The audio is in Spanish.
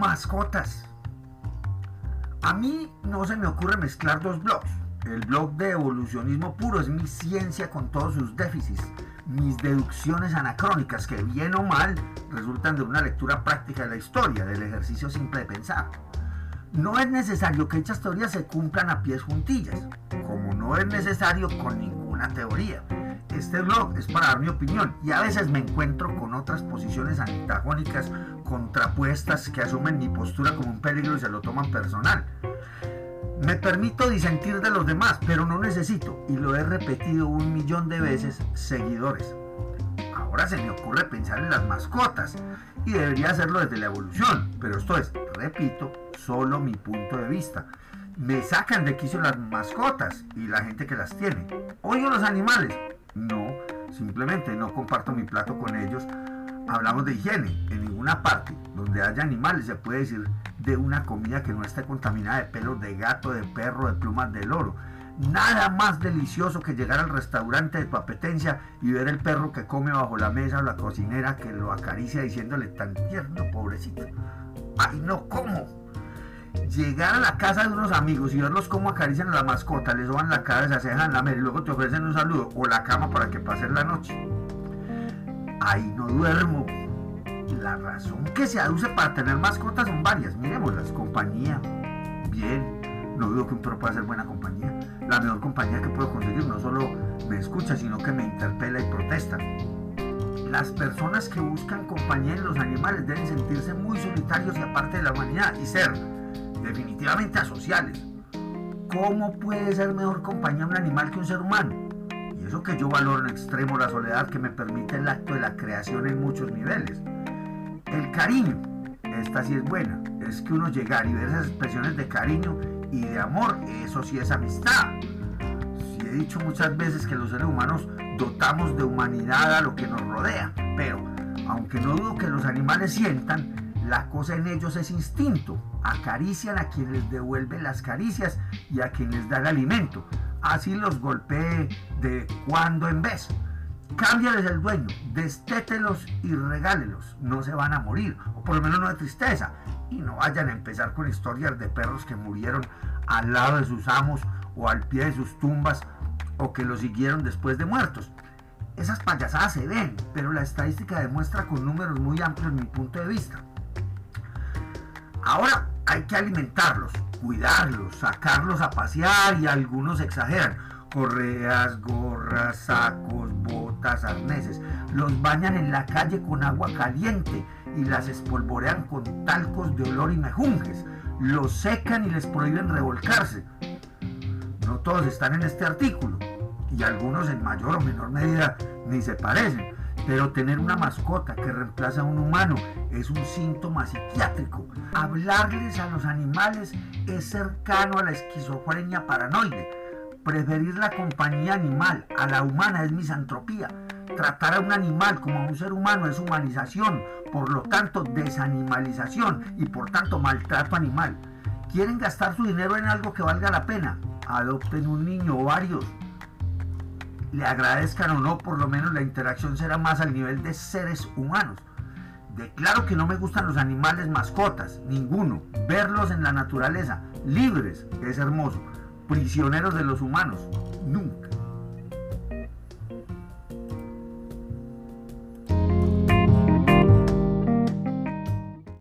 Mascotas. A mí no se me ocurre mezclar dos blogs. El blog de evolucionismo puro es mi ciencia con todos sus déficits, mis deducciones anacrónicas que bien o mal resultan de una lectura práctica de la historia, del ejercicio simple de pensar. No es necesario que estas teorías se cumplan a pies juntillas, como no es necesario con ninguna teoría. Este blog es para dar mi opinión y a veces me encuentro con otras posiciones antagónicas contrapuestas que asumen mi postura como un peligro y se lo toman personal. Me permito disentir de los demás, pero no necesito, y lo he repetido un millón de veces, seguidores. Ahora se me ocurre pensar en las mascotas, y debería hacerlo desde la evolución, pero esto es, repito, solo mi punto de vista. Me sacan de quicio las mascotas y la gente que las tiene. ¿Oigo los animales? No, simplemente no comparto mi plato con ellos. Hablamos de higiene. En ninguna parte donde haya animales se puede decir de una comida que no esté contaminada de pelos de gato, de perro, de plumas de loro. Nada más delicioso que llegar al restaurante de tu apetencia y ver el perro que come bajo la mesa o la cocinera que lo acaricia diciéndole tan tierno, pobrecito. Ay, no, ¿cómo? Llegar a la casa de unos amigos y verlos cómo acarician a la mascota, les soban la cabeza, se dejan la y luego te ofrecen un saludo o la cama para que pasen la noche. Ahí no duermo. La razón que se aduce para tener mascotas son varias. Miremoslas. Compañía. Bien. No dudo que un perro pueda ser buena compañía. La mejor compañía que puedo conseguir no solo me escucha, sino que me interpela y protesta. Las personas que buscan compañía en los animales deben sentirse muy solitarios y aparte de la humanidad y ser definitivamente asociales. ¿Cómo puede ser mejor compañía un animal que un ser humano? Y eso que yo valoro en extremo la soledad que me permite el acto de la creación en muchos niveles. El cariño, esta sí es buena, es que uno llegar y ver esas expresiones de cariño y de amor, eso sí es amistad. Sí he dicho muchas veces que los seres humanos dotamos de humanidad a lo que nos rodea, pero aunque no dudo que los animales sientan, la cosa en ellos es instinto. Acarician a quien les devuelve las caricias y a quien les da el alimento. Así los golpee de cuando en vez. Cámbiales el dueño, destételos y regálelos. No se van a morir, o por lo menos no de tristeza. Y no vayan a empezar con historias de perros que murieron al lado de sus amos o al pie de sus tumbas o que los siguieron después de muertos. Esas payasadas se ven, pero la estadística demuestra con números muy amplios mi punto de vista. Ahora hay que alimentarlos, cuidarlos, sacarlos a pasear y algunos exageran. Correas, gorras, sacos, botas, arneses. Los bañan en la calle con agua caliente y las espolvorean con talcos de olor y mejunjes. Los secan y les prohíben revolcarse. No todos están en este artículo y algunos en mayor o menor medida ni se parecen pero tener una mascota que reemplaza a un humano es un síntoma psiquiátrico. Hablarles a los animales es cercano a la esquizofrenia paranoide. Preferir la compañía animal a la humana es misantropía. Tratar a un animal como a un ser humano es humanización, por lo tanto desanimalización y por tanto maltrato animal. ¿Quieren gastar su dinero en algo que valga la pena? Adopten un niño o varios le agradezcan o no, por lo menos la interacción será más al nivel de seres humanos. Declaro que no me gustan los animales mascotas, ninguno. Verlos en la naturaleza, libres, es hermoso. Prisioneros de los humanos, nunca.